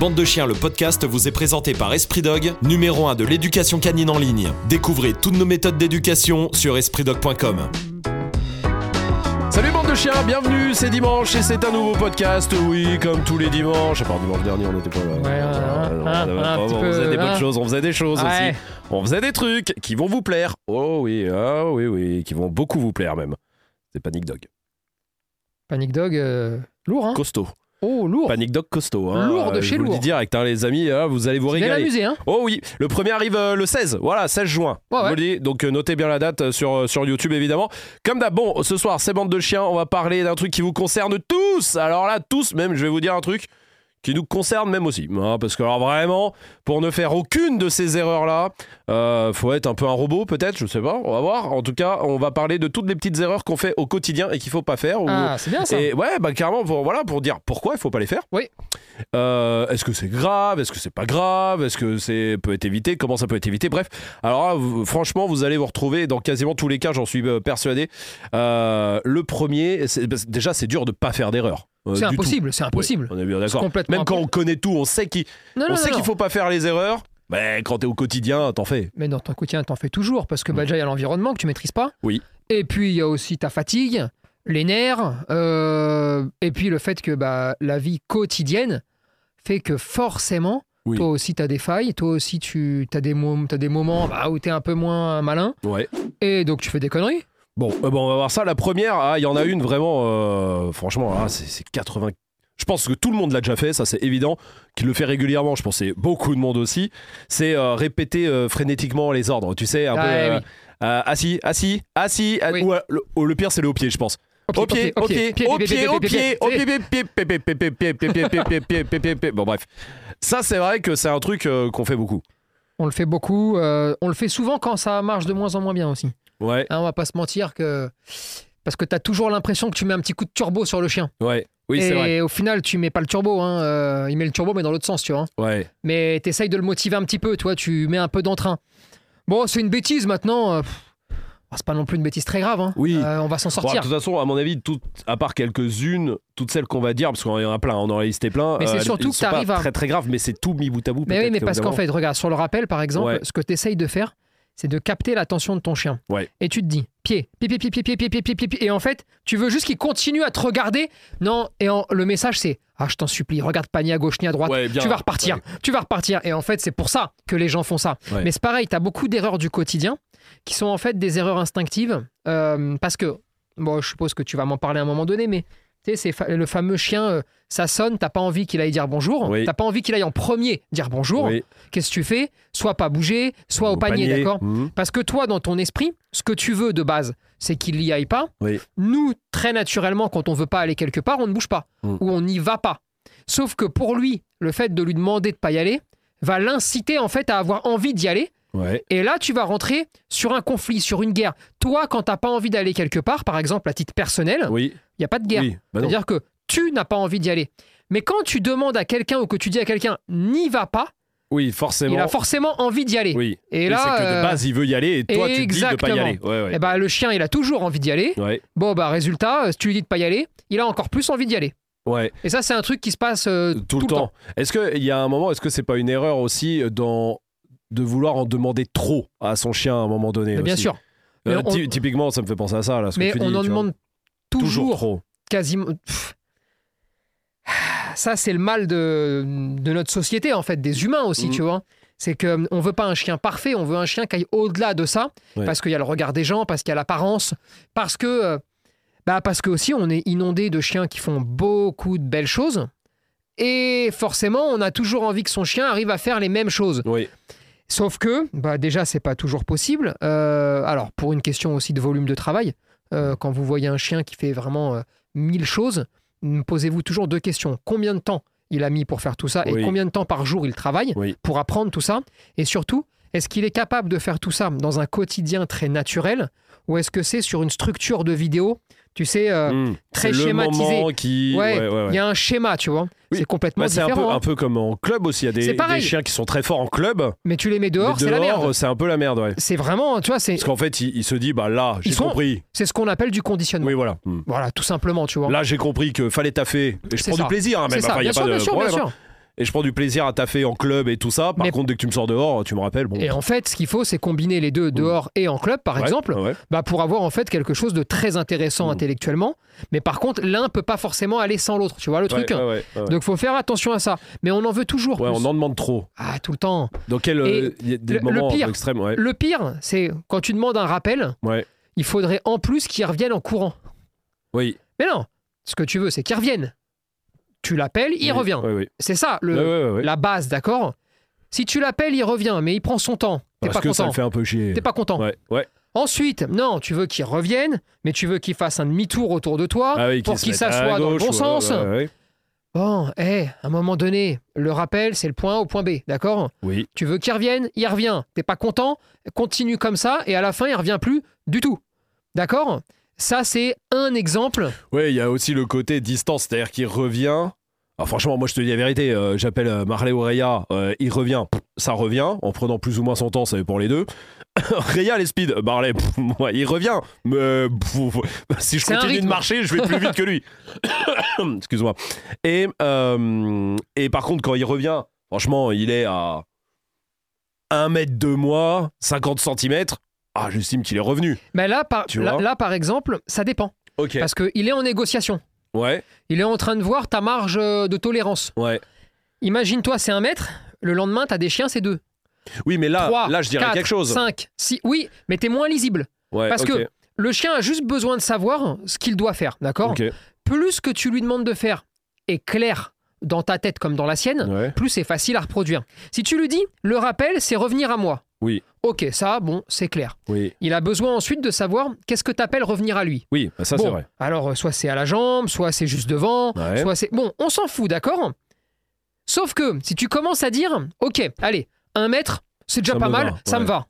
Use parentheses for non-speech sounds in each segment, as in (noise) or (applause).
Bande de chiens, le podcast vous est présenté par Esprit Dog, numéro 1 de l'éducation canine en ligne. Découvrez toutes nos méthodes d'éducation sur espritdog.com. Salut bande de chiens, bienvenue, c'est dimanche et c'est un nouveau podcast, oui, comme tous les dimanches. À part dimanche dernier, on n'était pas là. Ouais, Ah, un- on faisait des bonnes hein. choses, on faisait des choses Ouais. aussi. On faisait des trucs qui vont vous plaire. Oh oui, ah oui, oui, qui vont beaucoup vous plaire même. C'est Panic Dog. Panic Dog, euh, lourd, hein Costaud. Oh, lourd. Panic Dog costaud. Hein. Lourd de Euh, chez je vous le dis lourd. direct, hein, les amis, hein, vous allez vous régaler. amusé, hein Oh oui, le premier arrive euh, le 16, voilà, 16 juin. Ouais, Je vous le dis, donc euh, notez bien la date sur, sur YouTube évidemment. Comme d'hab, bon, ce soir, c'est bande de chiens, on va parler d'un truc qui vous concerne tous. Alors là, tous, même, je vais vous dire un truc qui nous concerne même aussi. hein, parce que alors vraiment, pour ne faire aucune de ces erreurs-là, euh, faut être un peu un robot peut-être, je sais pas, on va voir. En tout cas, on va parler de toutes les petites erreurs qu'on fait au quotidien et qu'il faut pas faire. ou- Ah, c'est bien ça. et ouais, bah carrément, pour, voilà, pour dire pourquoi il faut pas les faire. Oui. Euh, est-ce que c'est grave Est-ce que c'est pas grave Est-ce que c'est peut être évité Comment ça peut être évité Bref, alors là, vous- franchement, vous allez vous retrouver dans quasiment tous les cas, j'en suis euh, persuadé. Euh, le premier, déjà, c'est dur de pas faire d'erreur. Euh, C'est impossible, c'est impossible. On est bien d'accord. Même quand on connaît tout, on sait qu'il non. faut pas faire les erreurs. Mais quand t'es au quotidien, t'en fais. Mais dans ton quotidien, t'en fais toujours parce que bah, Mm. déjà, il y a l'environnement que tu maîtrises pas. Oui. Et puis, il y a aussi ta fatigue, les nerfs, euh, et puis le fait que bah, la vie quotidienne fait que forcément, Oui. toi aussi, tu as des failles, toi aussi, tu as des, mom- t'as des moments bah, où tu es un peu moins malin, Ouais. et donc tu fais des conneries. Bon, euh, on va voir ça. La première, il y en a une vraiment, franchement, c'est 80. Je pense que tout le monde l'a déjà fait, ça c'est évident, qu'il le fait régulièrement, je pensais beaucoup de monde aussi. C'est répéter frénétiquement les ordres, tu sais, un peu. Assis, assis, assis. Ou, le, pire, c'est le au pied, je pense. Au pied, au pied, au pied, au pied, au pied, Bon, bref. Ça, c'est vrai que c'est un truc qu'on fait beaucoup. On le fait beaucoup. on le fait souvent quand ça marche de moins en moins bien aussi. Ouais, Hein, on va pas se mentir que. Parce que tu as toujours l'impression que tu mets un petit coup de turbo sur le chien. ouais. Oui, c'est et vrai. au final, tu mets pas le turbo. Hein, euh, il met le turbo, mais dans l'autre sens, tu vois. Ouais. Mais tu essayes de le motiver un petit peu, toi. Tu mets un peu d'entrain. Bon, c'est une bêtise maintenant. euh, pff, ah, c'est pas non plus une bêtise très grave. hein. Oui. Euh, on va s'en Bon, de sortir. toute façon, à mon avis, toutes, à part quelques-unes, toutes celles qu'on va dire, parce y en a plein, on en a listé plein. Mais c'est euh, surtout que sont pas t'arrives à- très très grave, mais c'est tout mis bout à bout. mais oui, mais parce qu'en fait, regarde, sur le rappel, par exemple, Ouais. ce que tu essayes de faire, c'est de capter l'attention de ton chien. Ouais. Et tu te dis, pied, pied, pied, pied, pied, pied, pied, pied, pied, pied. Et en fait, tu veux juste qu'il continue à te regarder. Non, et en- le message, c'est, ah, je t'en supplie, regarde pas ni à gauche ni à droite. Ouais, bien. tu vas repartir, Ouais. tu vas repartir. Et en fait, c'est pour ça que les gens font ça. Ouais. Mais c'est pareil, tu as beaucoup d'erreurs du quotidien qui sont en fait des erreurs instinctives. euh, parce que, bon, je suppose que tu vas m'en parler à un moment donné, mais tu sais, c'est fa- le fameux chien, euh, ça sonne, t'as pas envie qu'il aille dire bonjour, Oui. t'as pas envie qu'il aille en premier dire bonjour. Oui. Qu'est-ce que tu fais? Soit pas bouger, soit au, panier, d'accord? Mhm. Parce que toi, dans ton esprit, ce que tu veux de base, c'est qu'il y aille pas. Oui. Nous, très naturellement, quand on veut pas aller quelque part, on ne bouge pas Mm. ou on n'y va pas. Sauf que pour lui, le fait de lui demander de pas y aller va l'inciter en fait à avoir envie d'y aller. Ouais. Et là, tu vas rentrer sur un conflit, sur une guerre. Toi, quand t'as pas envie d'aller quelque part, par exemple à titre personnel, il Oui. n'y a pas de guerre. Oui. Bah. C'est-à-dire que tu n'as pas envie d'y aller. Mais quand tu demandes à quelqu'un ou que tu dis à quelqu'un n'y va pas, Oui, forcément. il a forcément envie d'y aller. Oui. Et Et là, c'est que de euh, base, il veut y aller et toi, tu dis de pas y aller. Ouais, ouais. eh ben, le chien, il a toujours envie d'y aller. Ouais. Bon, bah, résultat, euh, si tu lui dis de pas y aller, il a encore plus envie d'y aller. Ouais. Et ça, c'est un truc qui se passe euh, Tout, le temps. Est-ce qu'il y a un moment, est-ce que c'est pas une erreur aussi dans de vouloir en demander trop à son chien à un moment donné Mais bien aussi sûr. Euh, on- Typiquement, ça me fait penser à ça, là, ce Mais que tu on dis, en tu demande toujours toujours, trop. quasiment. Pff. Ça, c'est le mal de, de notre société, en fait, des humains aussi, Mhm. tu vois. C'est qu'on ne veut pas un chien parfait, on veut un chien qui aille au-delà de ça, Ouais. parce qu'il y a le regard des gens, parce qu'il y a l'apparence, parce que. euh, Bah parce que aussi on est inondé de chiens qui font beaucoup de belles choses et forcément on a toujours envie que son chien arrive à faire les mêmes choses. Oui. Sauf que, bah déjà, c'est pas toujours possible. Euh, alors, pour une question aussi de volume de travail, euh, quand vous voyez un chien qui fait vraiment euh, mille choses, mm, posez-vous toujours deux questions. Combien de temps il a mis pour faire tout ça Oui. et combien de temps par jour il travaille Oui. pour apprendre tout ça Et surtout, est-ce qu'il est capable de faire tout ça dans un quotidien très naturel ou est-ce que c'est sur une structure de vidéo, tu sais, euh, Mmh. très C'est schématisé. qui. ouais, ouais, ouais, ouais. il y a un schéma, tu vois. Oui. C'est complètement Bah, c'est un peu, différent. hein. un peu comme en club aussi. Il y a C'est des, chiens qui sont très forts en club. Mais tu les mets dehors, c'est la merde. c'est un peu la merde, ouais. C'est vraiment, tu vois, c'est Parce qu'en fait, il, il se dit, bah là, j'ai compris. c'est ce qu'on appelle du conditionnement. Oui, voilà. Mmh. Voilà, tout simplement, tu vois. Là, j'ai compris que fallait taffer. Et je C'est prends ça. du plaisir, hein, c'est même. ça, Enfin, il y bien a sûr, pas de bien sûr, bien hein. sûr. Et je prends du plaisir à taffer en club et tout ça. Par Mais- contre, dès que tu me sors dehors, tu me rappelles. Bon. Et en fait, ce qu'il faut, c'est combiner les deux dehors et en club, par Ouais, exemple, ouais. bah, pour avoir en fait quelque chose de très intéressant Mm. intellectuellement. Mais par contre, l'un peut pas forcément aller sans l'autre. Tu vois le truc Ouais, ouais. Donc faut faire attention à ça. Mais on en veut toujours plus. on en demande trop. Ah, tout le temps. Dans quel euh, y a des le- pire- extrêmes. Le pire, c'est quand tu demandes un rappel, il faudrait en plus qu'il revienne en courant. Oui. Mais non, ce que tu veux, c'est qu'il revienne. Tu l'appelles, il Oui, revient. C'est ça, le, la base, d'accord? Si tu l'appelles, il revient, mais il prend son temps. T'es Parce pas que ça content. le fait un peu chier. T'es pas content. Ouais, ouais. Ensuite, non, tu veux qu'il revienne, mais tu veux qu'il fasse un demi-tour autour de toi Ah pour qu'il s'assoie dans le bon sens. ouais. Bon, hé, à un moment donné, le rappel, c'est le point A au point B, d'accord? Oui. Tu veux qu'il revienne, il revient. T'es pas content, continue comme ça, et à la fin, il revient plus du tout. D'accord? Ça, c'est un exemple. Ouais, il y a aussi le côté distance, c'est-à-dire qu'il revient. Alors franchement, moi je te dis la vérité, euh, j'appelle euh, Marley ou Reya, euh, il revient, ça revient, en prenant plus ou moins son temps, ça pour les deux. (laughs) Reya, les speed, Marley, pff, il revient, mais pff, (laughs) si je continue de marcher, je vais plus vite que lui. (coughs) Excuse-moi. Et, et par contre, quand il revient, franchement, il est à 1 mètre de moi, 50 cm. Ah, j'estime qu'il est revenu. Mais là, par, Tu là, vois là, par exemple, ça dépend. Ok. Parce qu'il est en négociation. Ouais, Il est en train de voir ta marge euh, de tolérance. ouais. Imagine-toi, c'est un mètre. Le lendemain, t'as des chiens, c'est deux. Oui, mais là, 3, là, je dirais quelque chose. 5, 6. Oui, mais t'es moins lisible. Ouais, Parce que le chien a juste besoin de savoir ce qu'il doit faire, d'accord. Plus ce que tu lui demandes de faire est clair dans ta tête comme dans la sienne, Ouais. plus c'est facile à reproduire. Si tu lui dis, le rappel, c'est revenir à moi. Oui. Ok, ça, bon, c'est clair. Oui, Il a besoin ensuite de savoir qu'est-ce que t'appelles revenir à lui? oui, bah ça bon, c'est vrai. alors euh, soit c'est à la jambe, soit c'est juste devant, Ouais. soit c'est... Bon, on s'en fout, d'accord? Sauf que si tu commences à dire, ok, allez, un mètre, c'est déjà Ça pas mal, va, ça ouais. me va.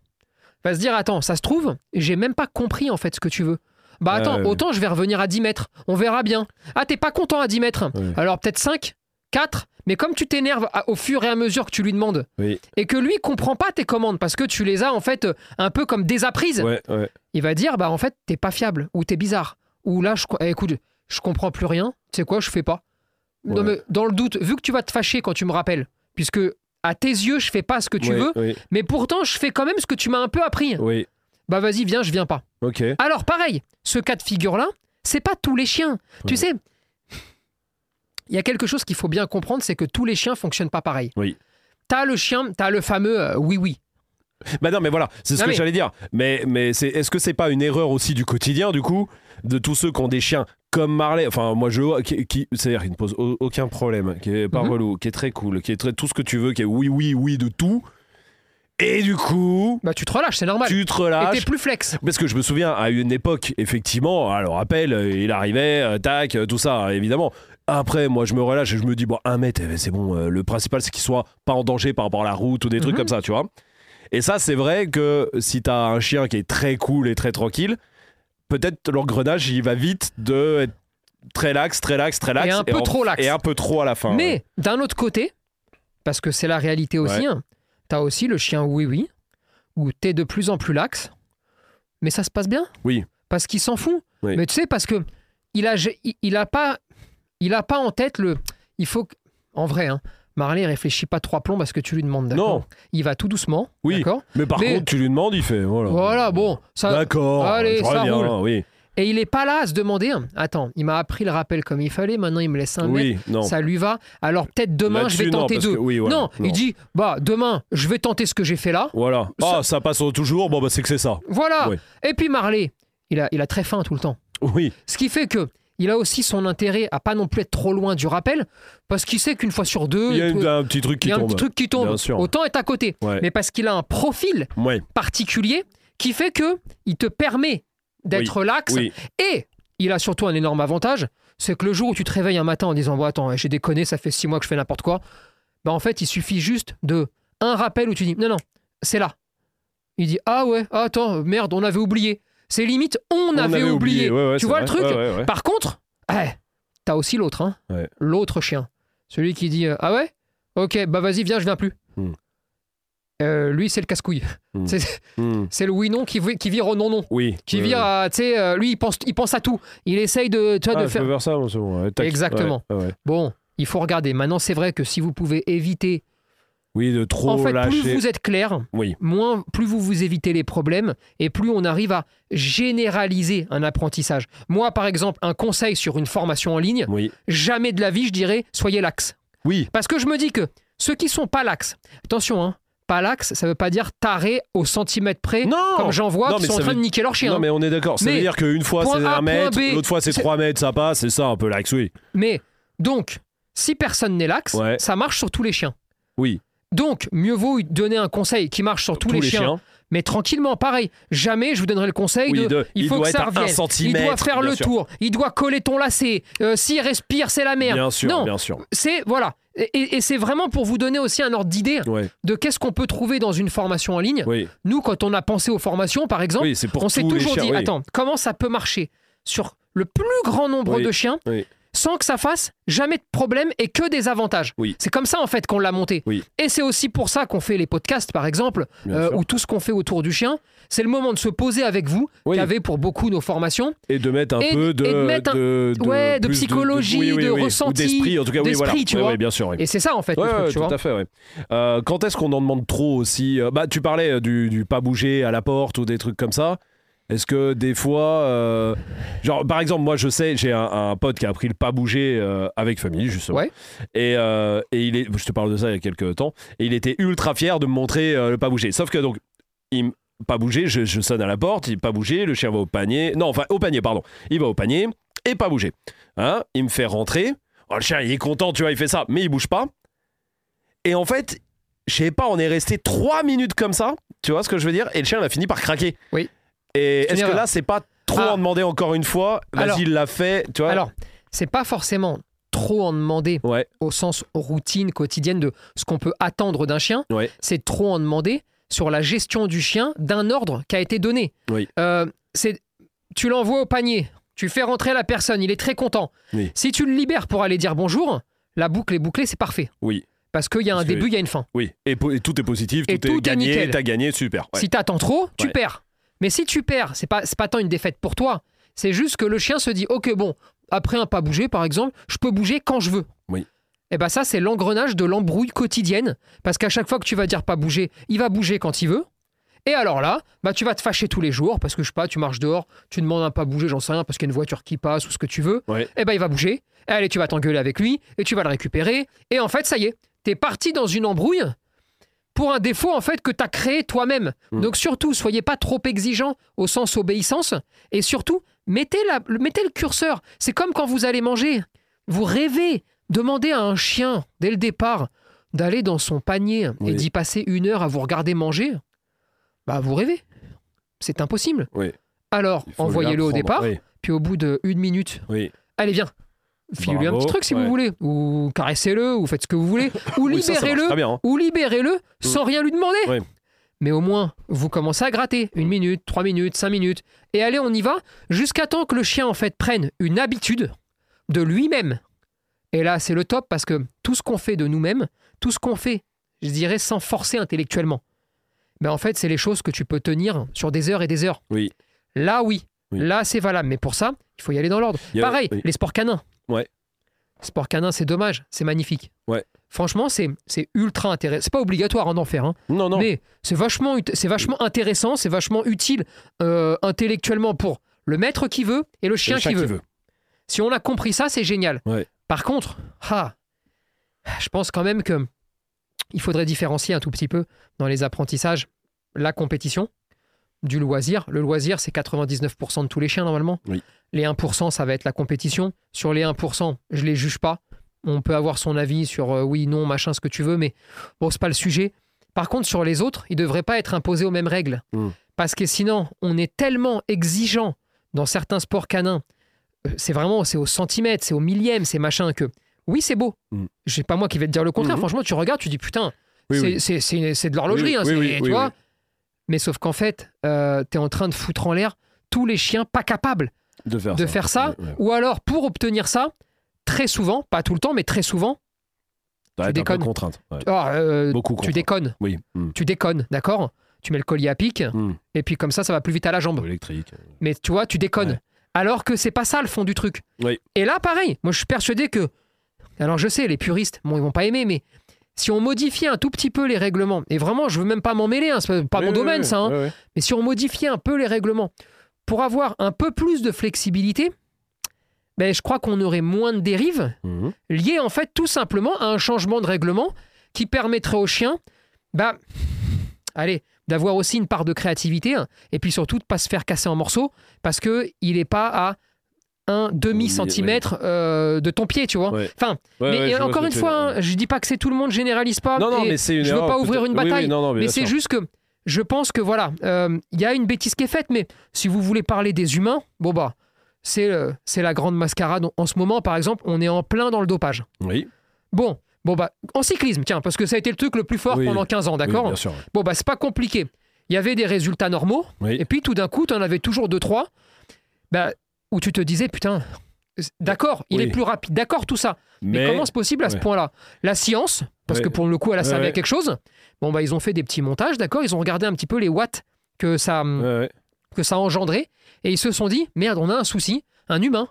Va se dire, attends, ça se trouve, j'ai même pas compris en fait ce que tu veux. Bah attends, autant je vais revenir à 10 mètres, on verra bien. Ah, t'es pas content à 10 mètres? Alors peut-être 5, 4, mais comme tu t'énerves au fur et à mesure que tu lui demandes, Oui. et que lui comprend pas tes commandes parce que tu les as en fait un peu comme désapprises, Ouais, ouais. il va dire bah en fait t'es pas fiable ou t'es bizarre ou là je co- eh, écoute je comprends plus rien tu sais quoi je fais pas non Ouais. mais dans le doute vu que tu vas te fâcher quand tu me rappelles puisque à tes yeux je fais pas ce que tu veux mais pourtant je fais quand même ce que tu m'as un peu appris oui. bah vas-y viens je viens pas Ok. alors pareil ce cas de figure là c'est pas tous les chiens tu sais il y a quelque chose qu'il faut bien comprendre c'est que tous les chiens fonctionnent pas pareil Oui. t'as le chien t'as le fameux euh, oui oui Bah non, mais voilà, c'est ce Non, que mais- j'allais dire. Mais, mais c'est, est-ce que c'est pas une erreur aussi du quotidien, du coup, de tous ceux qui ont des chiens comme Marley? Enfin, moi, je vois, qui, qui- c'est-à-dire qui ne pose au- aucun problème, qui est pas Mhm. relou, qui est très cool, qui est très, tout ce que tu veux, qui est oui, oui, oui de tout. Et du coup, bah tu te relâches c'est normal tu te et t'es relâches. plus flex Parce que je me souviens, à une époque, effectivement, alors rappel, euh, il arrivait, euh, tac, tout ça, évidemment. Après, moi, je me relâche et je me dis, bon, un mètre, eh, c'est bon, euh, le principal, c'est qu'il soit pas en danger par rapport à la route ou des trucs Mhm. comme ça, tu vois. Et ça, c'est vrai que si t'as un chien qui est très cool et très tranquille, peut-être l'engrenage, il va vite de être très lax, très lax, très lax. Et un peu en- trop lax. Et un peu trop à la fin. Mais ouais. d'un autre côté, parce que c'est la réalité aussi, Ouais. hein, t'as aussi le chien oui-oui, où t'es de plus en plus lax, mais ça se passe bien. Oui. Parce qu'il s'en fout. Oui. Mais tu sais, parce que il a, il, il a pas, il a pas en tête le. Il faut que, en vrai, hein, Marley réfléchit pas trois plombs parce que tu lui demandes. d'accord Non. Il va tout doucement. Oui. D'accord. Mais par Mais- contre, tu lui demandes, il fait. Voilà, Voilà, bon, ça. D'accord. Allez, je ça reviens, roule. Oui. Et il est pas là à se demander. Attends, il m'a appris le rappel comme il fallait. Maintenant, il me laisse un mètre. Oui, non. Ça lui va. Alors peut-être demain, je vais non, tenter deux. que- oui, voilà, non, non. il dit bah demain, je vais tenter ce que j'ai fait là. Voilà. Ça- Ah, ça passe toujours. Bon, bah, c'est que c'est ça. Voilà. Et puis Marley, il a, il a très faim tout le temps. Oui. Ce qui fait que il a aussi son intérêt à pas non plus être trop loin du rappel, parce qu'il sait qu'une fois sur deux, Il y a il peut- un petit truc il qui y a un petit truc qui tombe. Autant être à côté. Ouais. Mais parce qu'il a un profil Ouais. particulier qui fait que il te permet d'être lax. Oui. Et il a surtout un énorme avantage, c'est que le jour où tu te réveilles un matin en disant bon attends j'ai déconné, ça fait six mois que je fais n'importe quoi, bah en fait il suffit juste de un rappel où tu dis non non c'est là. Il dit ah ouais ah, attends merde on avait oublié. C'est limite on, avait, oublié. Ouais, ouais, Tu vois le truc Ouais. Par contre, eh, t'as aussi l'autre, hein l'autre chien, celui qui dit euh, ah ouais? Ok bah vas-y viens je viens plus. Hmm. Euh, lui c'est le casse-couille. Hmm. (laughs) C'est- Hmm. C'est le oui non qui, qui vire au non non. Oui. Qui vire ouais. à, tu sais, euh, lui il pense, il pense à tout. Il essaye de, tu vois, Ah, de faire. ça, bon. Exactement. Bon, il faut regarder. Maintenant, c'est vrai que si vous pouvez éviter, Oui, de trop en fait, lâcher. plus vous êtes clair, Oui, moins, plus vous vous évitez les problèmes et plus on arrive à généraliser un apprentissage. Moi, par exemple, un conseil sur une formation en ligne, oui, jamais de la vie, je dirais, soyez lax. oui. Parce que je me dis que ceux qui sont pas lax, attention, hein, pas lax, ça veut pas dire taré au centimètre près, Non comme j'en vois Non, qui sont en train veut- de niquer leur chien. Non, mais on est d'accord. Ça Mais veut dire qu'une fois c'est A, un mètre, point B, l'autre fois c'est c'est- 3 mètres, ça passe, c'est ça un peu l'axe, oui. Mais donc, si personne n'est lax, Ouais. ça marche sur tous les chiens. Oui, Donc, mieux vaut donner un conseil qui marche sur tous, les, chiens, mais tranquillement, pareil. Jamais je vous donnerai le conseil Oui, de, de- il il faut doit que ça revienne. Il doit faire le sûr. tour. Il doit coller ton lacet. Euh, S'il respire, c'est la merde. Bien sûr, non, bien sûr. c'est voilà. Et, c'est vraiment pour vous donner aussi un ordre d'idée Ouais, de qu'est-ce qu'on peut trouver dans une formation en ligne. oui, Nous, quand on a pensé aux formations, par exemple, oui, on s'est toujours chiens, dit, attends, comment ça peut marcher sur le plus grand nombre de chiens. Sans que ça fasse jamais de problème et que des avantages. Oui. C'est comme ça en fait qu'on l'a monté. Oui. Et c'est aussi pour ça qu'on fait les podcasts, par exemple, euh, ou tout ce qu'on fait autour du chien. C'est le moment de se poser avec vous, Oui. pour beaucoup nos formations. Et de mettre un Et- peu de, de un- de, ouais, de psychologie, de ressenti, d'esprit, en tout cas, oui, voilà. tu vois. bien sûr. Et c'est ça en fait Ouais, le truc, ouais, tu tout vois. à fait. Euh, quand est-ce qu'on en demande trop aussi Euh, Bah, tu parlais du, du pas bouger à la porte ou des trucs comme ça. Est-ce que des fois, euh, genre par exemple, moi je sais, j'ai un, un pote qui a appris le pas bouger euh, avec famille justement. Ouais. Et, euh, et il est, je te parle de ça il y a quelques temps, et il était ultra fier de me montrer le pas bouger. Sauf que donc, il pas bouger, je, je sonne à la porte, il pas bouger, le chien va au panier, non enfin au panier pardon, il va au panier et pas bouger. Hein il me fait rentrer. Oh, le chien il est content, tu vois, il fait ça, mais il bouge pas. Et en fait, je sais pas, on est resté trois minutes comme ça, tu vois ce que je veux dire Et le chien il a fini par craquer. Oui. Et est-ce que là c'est pas trop Ah. en demander encore une fois Vas-y, il l'a fait, tu vois Alors, c'est pas forcément trop en demander Ouais, au sens routine quotidienne de ce qu'on peut attendre d'un chien. ouais, c'est trop en demander sur la gestion du chien d'un ordre qui a été donné. Oui. Euh, c'est, tu l'envoies au panier, tu fais rentrer la personne, il est très content. Oui. Si tu le libères pour aller dire bonjour, la boucle est bouclée, c'est parfait. oui, Parce qu'il y a un Parce début, il y a une fin. oui. Et, tout est positif, tout, Et est tout est gagné, t'as gagné, super. ouais. Si t'attends trop, tu perds. Mais si tu perds, c'est pas, pas tant une défaite pour toi. C'est juste que le chien se dit, ok, bon, après un pas bouger, par exemple, je peux bouger quand je veux. Oui. Et ben ça, c'est l'engrenage de l'embrouille quotidienne. Parce qu'à chaque fois que tu vas dire pas bouger, il va bouger quand il veut. Et alors là, bah tu vas te fâcher tous les jours parce que je sais pas, tu marches dehors, tu demandes un pas bouger, j'en sais rien, parce qu'il y a une voiture qui passe ou ce que tu veux. Ouais. Et ben il va bouger. Et allez, tu vas t'engueuler avec lui et tu vas le récupérer. Et en fait, ça y est, t'es parti dans une embrouille pour un défaut en fait que t'as créé toi-même. Mm. Donc surtout, soyez pas trop exigeant au sens obéissance et surtout mettez, la, le- mettez le curseur. C'est comme quand vous allez manger. Vous rêvez, demandez à un chien dès le départ d'aller dans son panier et d'y passer une heure à vous regarder manger. Bah vous rêvez. C'est impossible. Oui. Alors envoyez-le au départ, Oui, puis au bout d'une minute, allez viens. Filez-lui un petit truc si Ouais. vous voulez, ou caressez-le, ou faites ce que vous voulez, (laughs) ou Oui, libérez-le hein. ou libérez-le sans rien lui demander. Mais au moins, vous commencez à gratter. Une minute, trois minutes, cinq minutes. Et allez, on y va jusqu'à temps que le chien, en fait, prenne une habitude de lui-même. Et là, c'est le top parce que tout ce qu'on fait de nous-mêmes, tout ce qu'on fait, je dirais, sans forcer intellectuellement, ben en fait, c'est les choses que tu peux tenir sur des heures et des heures. Oui. Là, oui. Oui. Là, c'est valable. Mais pour ça, il faut y aller dans l'ordre. Pareil, oui. les sports canins. Ouais. Sport canin, c'est dommage. C'est magnifique. Ouais. Franchement, c'est ultra intéressant. C'est pas obligatoire hein, d'en faire. hein. Non, non. Mais c'est vachement, intéressant, c'est vachement utile euh, intellectuellement pour le maître qui veut et le chien, Le chien qui, veut. Si on a compris ça, c'est génial. Ouais. Par contre, ah, je pense quand même que il faudrait différencier un tout petit peu dans les apprentissages la compétition du loisir. Le loisir, c'est 99% de tous les chiens normalement. Oui. Les 1%, ça va être la compétition. Sur les 1%, je les juge pas. On peut avoir son avis sur euh, oui, non, machin, ce que tu veux, mais bon, c'est pas le sujet. Par contre, sur les autres, ils ne devraient pas être imposés aux mêmes règles. Mm. Parce que sinon, on est tellement exigeant dans certains sports canins. Euh, C'est vraiment, c'est au centimètre, c'est au millième, c'est machin que. Oui, c'est beau. Mm. C'est pas moi qui vais te dire le contraire. Mhm. Franchement, tu regardes, tu dis putain, Oui, c'est, oui. de l'horlogerie, Oui, hein, tu vois. Mais sauf qu'en fait, tu es en train de foutre en l'air tous les chiens pas capables de faire de ça. faire ça. Ouais, ouais. Ou alors, pour obtenir ça, très souvent, pas tout le temps, mais très souvent, peu déconnes. contrainte. ah, euh, Beaucoup tu déconnes. Oui. Mm. Tu déconnes, d'accord? Tu mets le collier à pic, Mm. et puis comme ça, ça va plus vite à la jambe. Électrique. Mais tu vois, tu déconnes. Alors que c'est pas ça le fond du truc. Oui. Et là, pareil, moi je suis persuadé que Alors je sais, les puristes, bon, ils vont pas aimer, mais si on modifiait un tout petit peu les règlements, et vraiment, je veux même pas m'en mêler, hein, c'est pas Oui, mon oui, domaine oui, ça, hein, mais si on modifiait un peu les règlements pour avoir un peu plus de flexibilité, ben, je crois qu'on aurait moins de dérives Mhm. liées en fait tout simplement à un changement de règlement qui permettrait au chien, bah, allez, d'avoir aussi une part de créativité hein, et puis surtout de pas se faire casser en morceaux parce que il est pas à un demi Oui, centimètre euh, de ton pied, tu vois. Ouais. Enfin, Ouais, mais ouais, encore une fois, hein, je dis pas que c'est tout le monde généralise pas. Non, non, et mais c'est une je veux erreur, pas ouvrir une Oui, oui, bataille, non, non, mais c'est juste que je pense que voilà, euh, il y a une bêtise qui est faite, mais si vous voulez parler des humains, bon bah, c'est euh, c'est la grande mascarade. En ce moment, par exemple, on est en plein dans le dopage. Oui, Bon, bon bah, en cyclisme, tiens, parce que ça a été le truc le plus fort Oui. pendant 15 ans, d'accord. Bon bah, c'est pas compliqué. Il y avait des résultats normaux, et puis tout d'un coup, tu en avais toujours deux trois, bah, où tu te disais putain. D'accord, il Oui. est plus rapide, d'accord tout ça. Mais, Mais, comment c'est possible à ce point-là? La science, parce Ouais. que pour le coup, elle a Ouais, servi à quelque chose. Bon, bah, ils ont fait des petits montages, d'accord Ils ont regardé un petit peu les watts que ça, ouais. que ça a engendré. Et ils se sont dit merde, on a un souci. Un humain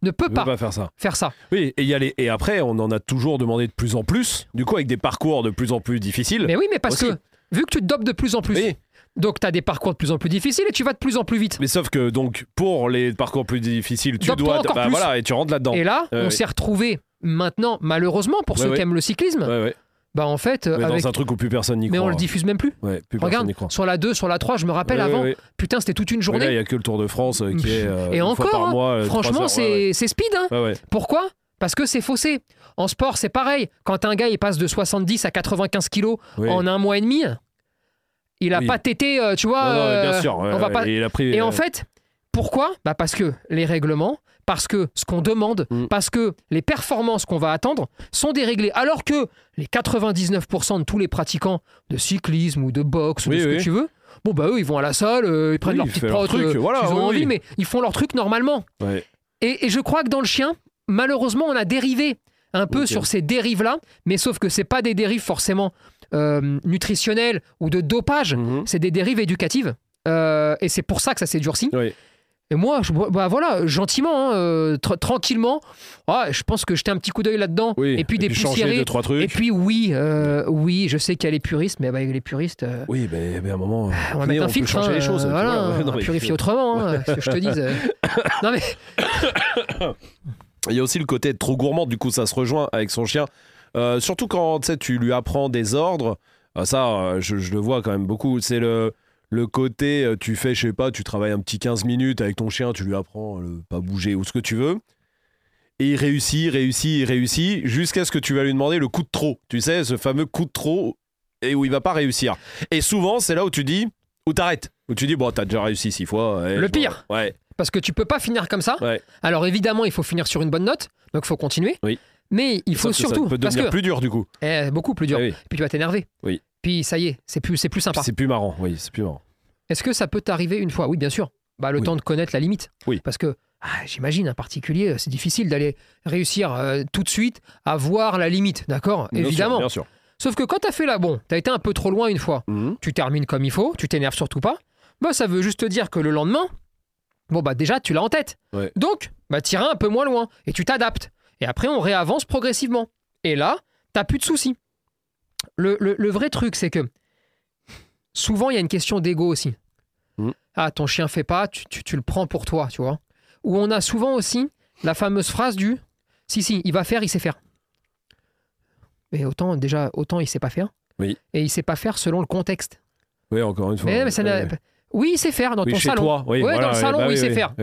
ne peut pas, pas faire ça. faire ça. Oui, et, y aller. et après, on en a toujours demandé de plus en plus, du coup, avec des parcours de plus en plus difficiles. Mais oui, mais parce Aussi. que vu que tu te dopes de plus en plus, Oui. Donc tu as des parcours de plus en plus difficiles et tu vas de plus en plus vite. Mais sauf que, donc, pour les parcours plus difficiles, tu dois. encore bah plus. voilà, et tu rentres là-dedans. Et là, on s'est retrouvé maintenant, malheureusement, pour Ouais, ceux ouais. qui aiment le cyclisme, Ouais, bah en fait, Mais avec... dans un truc où plus personne n'y mais croit. on le diffuse même plus. Ouais, plus personne Regarde, n'y croit. sur la 2, sur la 3, je me rappelle avant, putain, c'était toute une Mais journée. il n'y a que le Tour de France euh, qui est. euh, Et une encore, fois par hein, mois, euh, Franchement, c'est speed. Hein. Pourquoi? Parce que c'est faussé. En sport, c'est pareil. Quand un gars il passe de 70 à 95 kilos en un mois et demi, il a Oui. pas tété, euh, tu vois. Non, non, bien sûr. ouais, on va ouais, pas- Et, il a pris, Et en fait, pourquoi? Bah Parce que les règlements, parce que ce qu'on demande, Mm. parce que les performances qu'on va attendre sont déréglées. Alors que les 99% de tous les pratiquants de cyclisme ou de boxe ou de ce oui. que tu veux, bon bah eux ils vont à la salle, euh, ils prennent Oui, leur ils petite prot, truc, euh, voilà, qu'ils ont envie, mais ils font leur truc normalement. ouais. Et, et je crois que dans le chien, malheureusement, on a dérivé un peu sur ces dérives-là, mais sauf que c'est pas des dérives forcément euh, nutritionnelles ou de dopage, Mhm. c'est des dérives éducatives. Euh, et c'est pour ça que ça s'est durci. Oui. Et moi, je, bah voilà, gentiment, hein, euh, tra- tranquillement, ah, je pense que jeter un petit coup d'œil là-dedans, Oui. et puis des trucs. Et puis oui, euh, oui, je sais qu'il y a les puristes, mais bah, les puristes, euh, Oui, mais, mais à un moment. on va mettre un filtre, changer hein, les choses. voilà, ouais, non, mais- purifier autrement, hein, ce que je te dise. (coughs) non mais (coughs) Il y a aussi le côté être trop gourmand, du coup, ça se rejoint avec son chien. Euh, surtout quand tu lui apprends des ordres. Ah, ça, euh, je, je le vois quand même beaucoup. C'est le, le côté, euh, tu fais, je sais pas, tu travailles un petit 15 minutes avec ton chien, tu lui apprends le pas bouger ou ce que tu veux. Et il réussit, réussit, il réussit, jusqu'à ce que tu vas lui demander le coup de trop. Tu sais, ce fameux coup de trop et où il va pas réussir. Et souvent, c'est là où tu dis, où t'arrêtes. Où tu dis, bon, t'as déjà réussi six fois. ouais, Le pire. Ouais. parce que tu peux pas finir comme ça. Ouais. Alors évidemment, il faut finir sur une bonne note, donc il faut continuer. Oui. Mais il faut surtout, Ça peut parce que plus dur, du coup. Eh, beaucoup plus dur. Eh oui. Puis tu vas t'énerver. Oui. Puis ça y est, c'est plus, c'est plus sympa. C'est plus marrant, oui, c'est plus marrant. Est-ce que ça peut t'arriver une fois? Oui, bien sûr. Bah, le Oui. temps de connaître la limite. Oui. Parce que ah, j'imagine un particulier, c'est difficile d'aller réussir euh, tout de suite à voir la limite, d'accord? Sûr, Évidemment. bien sûr. Sauf que quand t'as fait là, bon, t'as été un peu trop loin une fois, Mhm. tu termines comme il faut, tu t'énerves surtout pas, bah ça veut juste te dire que le lendemain, bon bah déjà tu l'as en tête. Ouais. Donc, bah t'iras un peu moins loin et tu t'adaptes. Et après on réavance progressivement. Et là, t'as plus de soucis. Le, le- le vrai truc, c'est que souvent il y a une question d'ego aussi. Mhm. Ah, ton chien fait pas, tu, tu- tu le prends pour toi, tu vois. Ou on a souvent aussi la fameuse phrase du si, si, il va faire, il sait faire. Mais autant, déjà, autant il sait pas faire. Oui. Et il sait pas faire selon le contexte. Oui, encore une fois. Mais, mais ça n'a- Ouais. Oui, il sait faire dans Oui, ton chez salon. toi, oui. Voilà, dans le salon, bah oui, il sait oui, faire.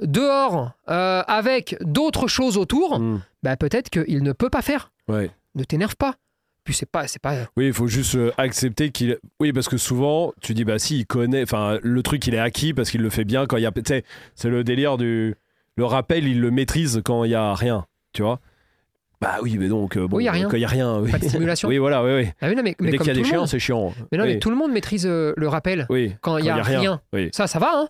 Dehors, euh, avec d'autres choses autour, Mm, bah, peut-être qu'il ne peut pas faire. ouais. Ne t'énerve pas. Puis c'est pas, c'est pas. Oui, il faut juste euh, accepter qu'il. Oui, parce que souvent, tu dis, bah si, il connaît. Enfin, le truc, il est acquis parce qu'il le fait bien quand il y a. Tu sais, c'est le délire du. Le rappel, il le maîtrise quand il y a rien, tu vois. Bah oui, mais donc. euh, bon, Oui, il y a rien. Quand il y a rien. oui. Pas de stimulation. (laughs) oui, voilà, oui, oui. Ah oui, non, mais, dès qu'il y a des chiens, c'est chiant. Mais non, oui. mais tout le monde maîtrise euh, le rappel Oui. quand il y a, rien. Oui. Ça, ça va, hein.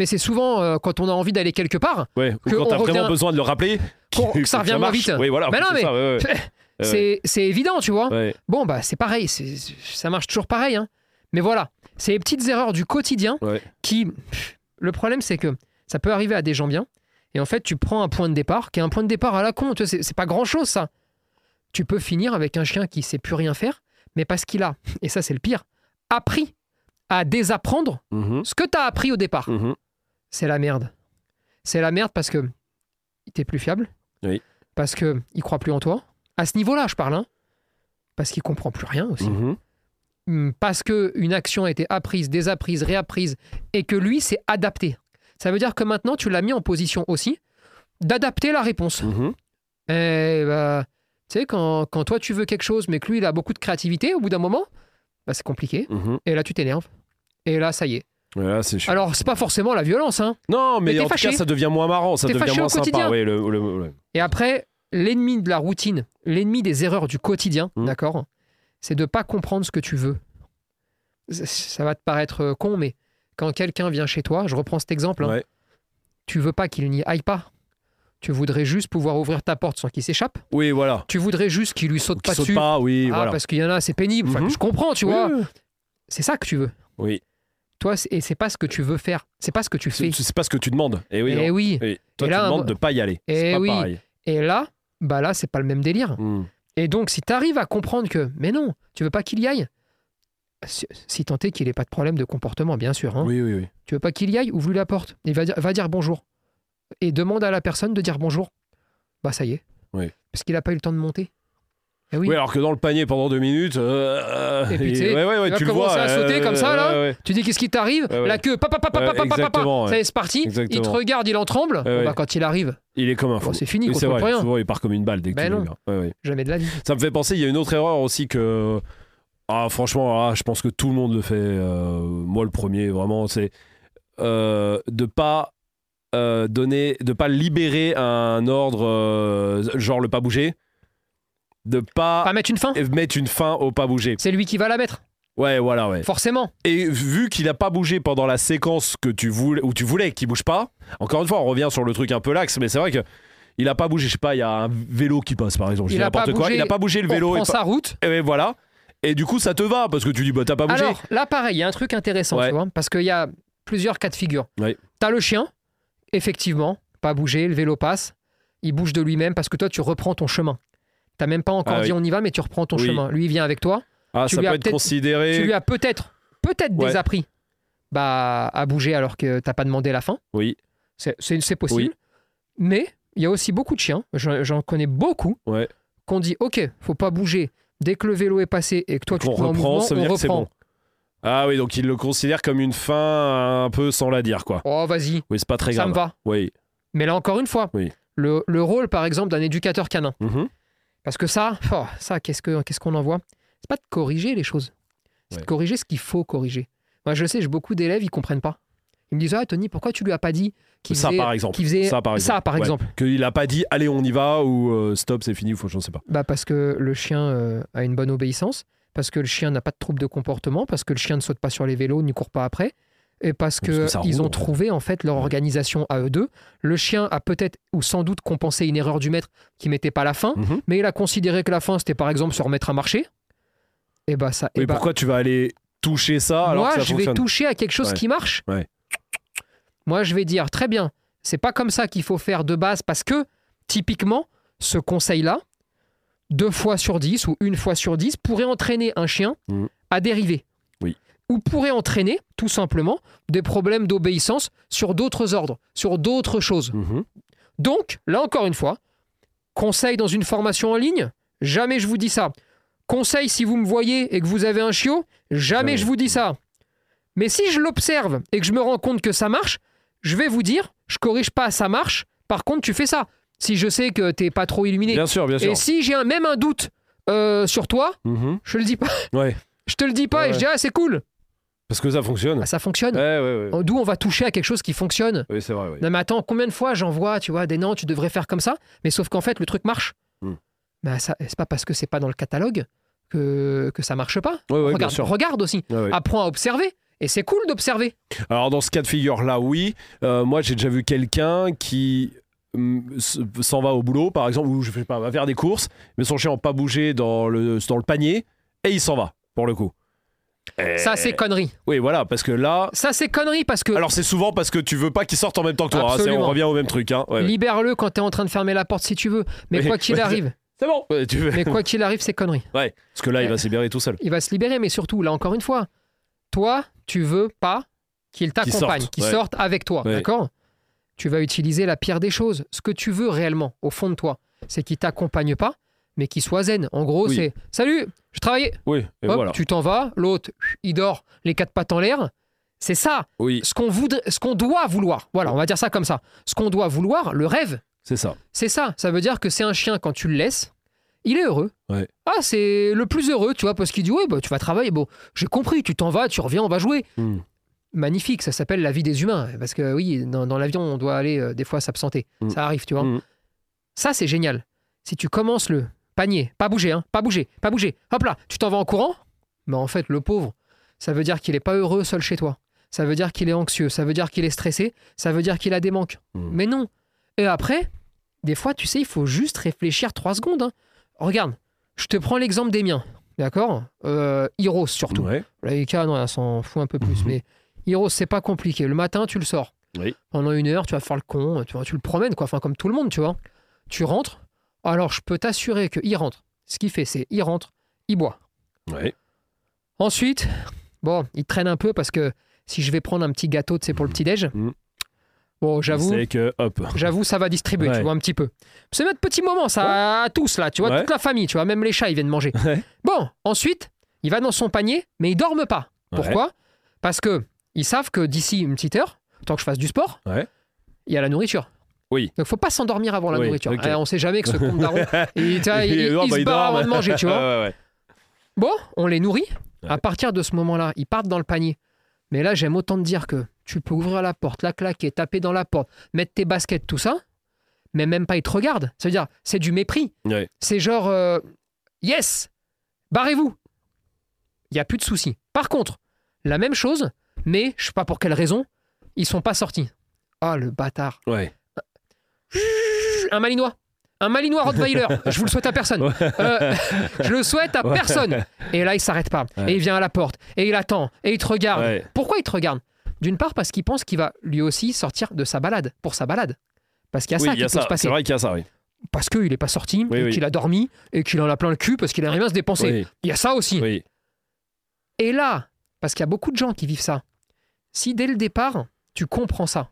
Mais c'est souvent euh, quand on a envie d'aller quelque part, Ouais. Ou quand t'as vraiment revient- besoin de le rappeler. (laughs) que ça revient moins vite. Oui, voilà. Mais non, mais- ça, ouais, ouais. (laughs) Ouais, C'est évident, tu vois. Bon, bah c'est pareil, ça marche toujours pareil. hein. Mais voilà, c'est les petites erreurs du quotidien qui. Le problème, c'est que ça peut arriver à des gens bien. Et en fait, tu prends un point de départ qui est un point de départ à la con. C'est pas grand chose, ça. tu peux finir avec un chien qui sait plus rien faire, mais parce qu'il a, et ça c'est le pire, appris à désapprendre Mhm, ce que tu as appris au départ. mhm. C'est la merde. C'est la merde parce que t'es plus fiable. Oui. Parce que il croit plus en toi. À ce niveau-là, je parle. hein. Parce qu'il comprend plus rien aussi. Mhm. Hum, Parce que une action a été apprise, désapprise, réapprise, et que lui s'est adapté. Ça veut dire que maintenant, tu l'as mis en position aussi d'adapter la réponse. Mhm. Et bah, tu sais, quand, quand toi tu veux quelque chose, mais que lui il a beaucoup de créativité, au bout d'un moment, bah, c'est compliqué. Mhm. Et là, tu t'énerves. Et là, ça y est. Ouais, là, c'est chiant. Alors, c'est pas forcément la violence, hein. non, mais, en tout cas, fâché. ça devient moins marrant, ça devient fâché moins sympa. le, le- Et après, l'ennemi de la routine, l'ennemi des erreurs du quotidien, Mhm. d'accord C'est de pas comprendre ce que tu veux. Ça- Ça va te paraître euh, con, mais quand quelqu'un vient chez toi, je reprends cet exemple, hein, Ouais. tu veux pas qu'il n'y aille pas. Tu voudrais juste pouvoir ouvrir ta porte sans qu'il s'échappe. Oui, voilà. Tu voudrais juste qu'il lui saute pas saute dessus. pas, oui, Ah, voilà. parce qu'il y en a, c'est pénible. Enfin, Mhm. Je comprends, tu Oui, vois. C'est ça que tu veux. Oui. Toi, c'est- et c'est pas ce que tu veux faire. C'est pas ce que tu fais. C'est pas ce que tu demandes. Et oui, et non. oui. Toi, Et tu là, demandes de pas y aller. Eh C'est pas oui. pareil. Et là, bah là, c'est pas le même délire. Mhm. Et donc, si tu arrives à comprendre que, mais non, tu veux pas qu'il y aille, si, si tant est qu'il n'ait pas de problème de comportement, bien sûr. hein. Oui, oui, oui. Tu veux pas qu'il y aille, ouvre-lui la porte. Il va dire, va dire bonjour. Et demande à la personne de dire bonjour. Bah, ça y est. Oui. Parce qu'il n'a pas eu le temps de monter. Eh oui. Oui, alors que dans le panier pendant deux minutes. euh, Et puis, et- tu sais, ouais, ouais, ouais, il va tu le vois. commencer à sauter euh, comme ça, là. Tu dis qu'est-ce qui t'arrive. La queue, papa, papa, papa, Ça y est, c'est parti. Il te regarde, il en tremble. Bah, quand il arrive, Il est comme un fou. c'est fini, Oui, c'est vrai. rien. Souvent, il part comme une balle dès que Ben tu non. ouais. Jamais de la vie. Ça me fait penser, il y a une autre erreur aussi que. Ah, franchement, ah, je pense que tout le monde le fait. euh, moi, le premier, vraiment, c'est euh, de pas euh, donner, de pas libérer un ordre, euh, genre le pas bouger, de pas Pas mettre une fin. mettre une fin au pas bouger. C'est lui qui va la mettre, Ouais, voilà, ouais. forcément. Et vu qu'il a pas bougé pendant la séquence que tu voulais, où tu voulais qu'il bouge pas, encore une fois, on revient sur le truc un peu lax, mais c'est vrai que il a pas bougé. Je sais pas, il y a un vélo qui passe par exemple. Je Il dis a pas n'importe quoi. bougé, Il a pas bougé le On vélo. prend Et, pas- sa route. et voilà. Et du coup, ça te va parce que tu dis bah t'as pas bougé. Alors, là, pareil, il y a un truc intéressant, Ouais. tu vois, parce qu'il y a plusieurs cas de figure. Ouais. T'as le chien, effectivement, pas bougé, le vélo passe, il bouge de lui-même parce que toi, tu reprends ton chemin. T'as même pas encore Ah dit oui. on y va, mais tu reprends ton Oui. chemin. Lui, il vient avec toi. ah, tu ça lui peut as être considéré. Tu lui as peut-être, peut-être Ouais. désappris bah, à bouger alors que t'as pas demandé la fin. Oui. C'est, possible. Oui. Mais il y a aussi beaucoup de chiens, j'en, connais beaucoup, Ouais. qu'on dit ok, faut pas bouger. Dès que le vélo est passé et que toi tu te mets en reprend, mouvement, ça veut on dire que reprend. bon. Ah oui, donc il le considère comme une fin un peu sans la dire quoi. Oh vas-y, Oui, c'est pas très ça grave. me va. Oui. Mais là encore une fois, Oui. le, le rôle par exemple d'un éducateur canin. Mhm. Parce que ça, oh, ça qu'est-ce que qu'est-ce qu'on en voit? C'est pas de corriger les choses. C'est Ouais. de corriger ce qu'il faut corriger. Moi je sais, j'ai beaucoup d'élèves, ils comprennent pas. Ils me disent ah Tony, pourquoi tu lui as pas dit qu'il Ça faisait, par exemple. faisait Ça par exemple. par Ouais. exemple Qu'il a pas dit allez on y va ou euh, stop c'est fini, faut je ne sais pas. Bah parce que le chien euh, a une bonne obéissance, parce que le chien n'a pas de trouble de comportement, parce que le chien ne saute pas sur les vélos, ne court pas après, et parce Parce que, que ça ils roule, ont trouvé en fait leur organisation à eux deux. Le chien a peut-être ou sans doute compensé une erreur du maître qui mettait pas la fin, Mhm. mais il a considéré que la fin c'était par exemple se remettre à marcher. Et bah ça. Et bah, pourquoi tu vas aller toucher ça alors moi que ça je vais toucher à quelque chose Ouais. qui marche. Ouais. Moi je vais dire très bien, c'est pas comme ça qu'il faut faire de base parce que typiquement ce conseil-là, deux fois sur dix ou une fois sur dix pourrait entraîner un chien Mhm. à dériver. Ou pourrait entraîner tout simplement des problèmes d'obéissance sur d'autres ordres, sur d'autres choses. Mhm. Donc, là encore une fois, conseil dans une formation en ligne, jamais je vous dis ça. Conseil si vous me voyez et que vous avez un chiot, jamais Ouais. je vous dis ça. Mais si je l'observe et que je me rends compte que ça marche, je vais vous dire, je corrige pas, ça marche. Par contre, tu fais ça. Si je sais que t'es pas trop illuminé. Bien sûr, bien sûr. Et si j'ai un- même un doute euh, sur toi, Mhm. je le dis pas. Ouais. Je te le dis pas Ouais, et je dis ah c'est cool. Parce que ça fonctionne. Ah, ça fonctionne. Ouais, ouais, ouais. D'où on va toucher à quelque chose qui fonctionne. Oui, c'est vrai. oui. Non mais attends, combien de fois j'en vois, tu vois, des non, tu devrais faire comme ça, mais sauf qu'en fait le truc marche. Hmm. Bah, ça, c'est pas parce que c'est pas dans le catalogue que, que ça marche pas. Regarde, aussi, ouais. apprends à observer. Et c'est cool d'observer. Alors dans ce cas de figure là, oui. Euh, moi j'ai déjà vu quelqu'un qui s- s'en va au boulot, par exemple, ou je sais pas, va faire des courses, mais son chien n'a pas bougé dans le, dans le panier, et il s'en va, pour le coup. Et- Ça c'est connerie. Oui, voilà, parce que là. Ça c'est connerie parce que Alors c'est souvent parce que tu veux pas qu'il sorte en même temps que toi. hein, c'est- Absolument. on revient au même truc. Hein. Ouais, ouais. libère-le quand t'es en train de fermer la porte si tu veux. Mais Oui, quoi qu'il ouais, arrive, C'est bon. Ouais, tu veux- Mais quoi qu'il arrive, c'est connerie. Ouais. Parce que là, il va se libérer tout seul. Il va se libérer, mais surtout, là encore une fois, toi, tu veux pas qu'il t'accompagne, sorte, qu'il ouais. sorte avec toi, Ouais. d'accord? Tu vas utiliser la pire des choses. Ce que tu veux réellement, au fond de toi, c'est qu'il t'accompagne pas, mais qu'il soit zen. En gros, Oui. c'est Salut, je travaillais. Oui. Et Hop, voilà. tu t'en vas, l'autre, il dort, les quatre pattes en l'air. C'est ça, Oui, ce qu'on voudrait, ce qu'on doit vouloir. Voilà, on va dire ça comme ça. Ce qu'on doit vouloir, le rêve, c'est ça. c'est ça. Ça veut dire que c'est un chien quand tu le laisses, il est heureux. Ouais. Ah, c'est le plus heureux, tu vois, parce qu'il dit ouais, bah, tu vas travailler. Bon, j'ai compris, tu t'en vas, tu reviens, on va jouer. Hmm. Magnifique, ça s'appelle la vie des humains. Parce que oui, dans, dans l'avion, on doit aller euh, des fois s'absenter. Hmm. Ça arrive, tu vois. Hmm. Ça, c'est génial. Si tu commences le panier, pas bouger, hein, pas bouger, pas bouger, hop là, tu t'en vas en courant, mais en fait, le pauvre, ça veut dire qu'il n'est pas heureux seul chez toi. Ça veut dire qu'il est anxieux, ça veut dire qu'il est stressé, ça veut dire qu'il a des manques. Hmm. Mais non. Et après, des fois, tu sais, il faut juste réfléchir trois secondes. hein. Regarde, je te prends l'exemple des miens, d'accord? Euh, Heroes surtout. Ouais. Laïka, non, elle s'en fout un peu plus. Mhm. Mais Heroes, c'est pas compliqué. Le matin, tu le sors. Oui. Pendant une heure, tu vas faire le con, tu le promènes, quoi. Enfin, comme tout le monde, tu vois. Tu rentres. Alors, je peux t'assurer qu'il rentre. Ce qu'il fait, c'est il rentre, il boit. Ouais. Ensuite, bon, il traîne un peu parce que si je vais prendre un petit gâteau, tu sais, pour le petit-déj, Mhm. bon, j'avoue, C'est que, hop. j'avoue, ça va distribuer, Ouais. tu vois, un petit peu. C'est notre petit moment, ça, à tous, là, tu vois, toute la famille, tu vois, même les chats, ils viennent manger. Bon, ensuite, il va dans son panier, mais il dorme pas. Pourquoi? Parce que ils savent que d'ici une petite heure, tant que je fasse du sport, il y a la nourriture. Oui. Donc, faut pas s'endormir avant la Oui, nourriture. ok. Eh, on sait jamais que ce con de daron, (laughs) il, il- il- Non, il bah, se barre avant de manger, tu (laughs) vois. Ouais, ouais, Bon, on les nourrit. À partir de ce moment-là, ils partent dans le panier. Mais là, j'aime autant te dire que tu peux ouvrir la porte, la claquer, taper dans la porte, mettre tes baskets, tout ça, mais même pas ils te regardent. Ça veut dire, c'est du mépris. Ouais. C'est genre, euh, yes, barrez-vous. Il n'y a plus de soucis. Par contre, la même chose, mais je sais pas pour quelle raison, ils sont pas sortis. Ah, le bâtard. Ouais. Un malinois. Un malinois Rottweiler. je vous le souhaite à personne. Euh, je le souhaite à personne. Et là, il s'arrête pas. Et il vient à la porte. Et il attend. Et il te regarde. Ouais. Pourquoi il te regarde? D'une part, parce qu'il pense qu'il va lui aussi sortir de sa balade. Pour sa balade. Parce qu'il y a Oui, ça il qui peut ça. se passer. C'est vrai qu'il y a ça, oui. Parce qu'il n'est pas sorti, Oui, qu'il a dormi, et qu'il en a plein le cul, parce qu'il a rien à se dépenser. Il y a ça aussi. Et là, parce qu'il y a beaucoup de gens qui vivent ça, si dès le départ, tu comprends ça,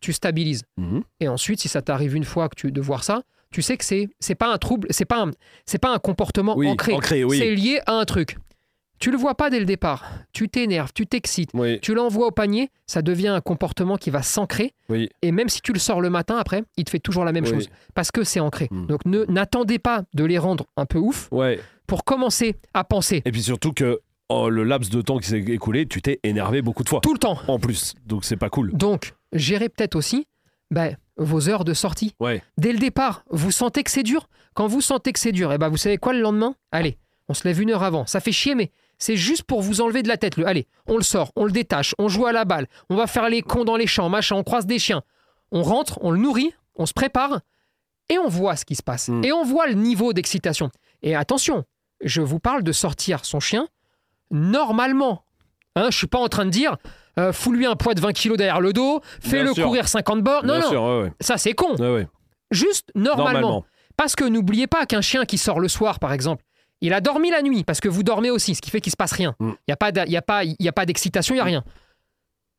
tu stabilises, Mhm. et ensuite, si ça t'arrive une fois que tu de voir ça, tu sais que c'est c'est pas un trouble, c'est pas c'est pas un comportement Oui, ancré, ancré, oui. c'est lié à un truc. Tu le vois pas dès le départ, tu t'énerves, tu t'excites, Oui. tu l'envoies au panier, ça devient un comportement qui va s'ancrer, Oui. et même si tu le sors le matin après, il te fait toujours la même chose, parce que c'est ancré. Mm. Donc ne n'attendez pas de les rendre un peu ouf Ouais. pour commencer à penser Et puis surtout que oh, le laps de temps qui s'est écoulé, tu t'es énervé beaucoup de fois. tout le temps. En plus. Donc c'est pas cool. Donc, gérez peut-être aussi ben, vos heures de sortie. Ouais. Dès le départ, vous sentez que c'est dur? Quand vous sentez que c'est dur, et ben vous savez quoi le lendemain? Allez, on se lève une heure avant. Ça fait chier, mais c'est juste pour vous enlever de la tête. Le, allez, on le sort, on le détache, on joue à la balle, on va faire les cons dans les champs, machin, on croise des chiens. On rentre, on le nourrit, on se prépare et on voit ce qui se passe. Mm. Et on voit le niveau d'excitation. Et attention, je vous parle de sortir son chien normalement. Hein, je suis pas en train de dire euh, fous-lui un poids de 20 kilos derrière le dos, fais-le courir 50 bords. Non, Bien non, sûr, ouais, ouais. ça c'est con. Ouais. Juste normalement. Normalement. Parce que n'oubliez pas qu'un chien qui sort le soir, par exemple, il a dormi la nuit parce que vous dormez aussi, ce qui fait qu'il se passe rien. Il Mm. n'y a pas d'a- il y a pas, a d'excitation, il n'y a rien.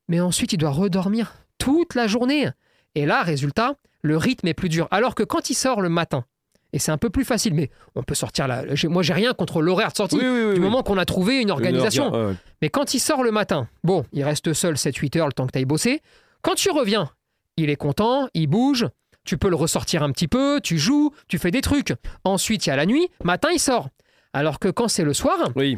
Mais ensuite, il doit redormir toute la journée. Et là, résultat, le rythme est plus dur. Alors que quand il sort le matin, et c'est un peu plus facile, mais on peut sortir là. j'ai- Moi, j'ai rien contre l'horaire de sortie. Oui, oui, oui. Du moment qu'on a trouvé une organisation. orga-. Mais quand il sort le matin, bon, il reste seul 7-8 heures le temps que tu ailles bosser. Quand tu reviens, il est content, il bouge, tu peux le ressortir un petit peu, tu joues, tu fais des trucs. Ensuite, il y a la nuit, matin, il sort. Alors que quand c'est le soir, Oui.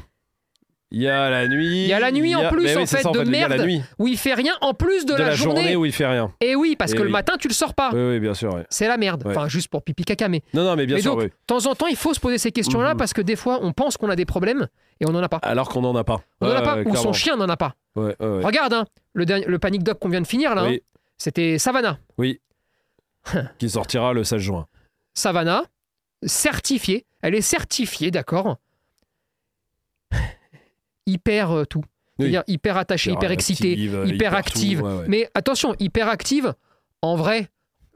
Il y a la nuit. Il y a la nuit en plus, oui, en fait, ça, de il y a la merde nuit. où il fait rien en plus de, De, la, journée. où il fait rien. Et oui, parce que le oui. matin, tu le sors pas. Oui, oui, bien sûr. C'est la merde. Enfin, juste pour pipi caca, mais. Non, non, mais bien mais sûr. donc, oui. de temps en temps, il faut se poser ces questions-là Mhm. parce que des fois, on pense qu'on a des problèmes et on n'en a pas. Alors qu'on n'en a pas. On n'en a pas, ou son chien n'en a pas. Ouais, ouais, ouais. Regarde, hein, le, dernier- le panic dog qu'on vient de finir là, hein, Oui, c'était Savannah. (laughs) qui sortira le 16 juin. Savannah, certifiée. Elle est certifiée, d'accord Hyper euh, tout. Oui. C'est-à-dire hyper attachée, hyper excitée, active, euh, hyper tout, active. ouais, ouais. Mais attention, hyper active, en vrai,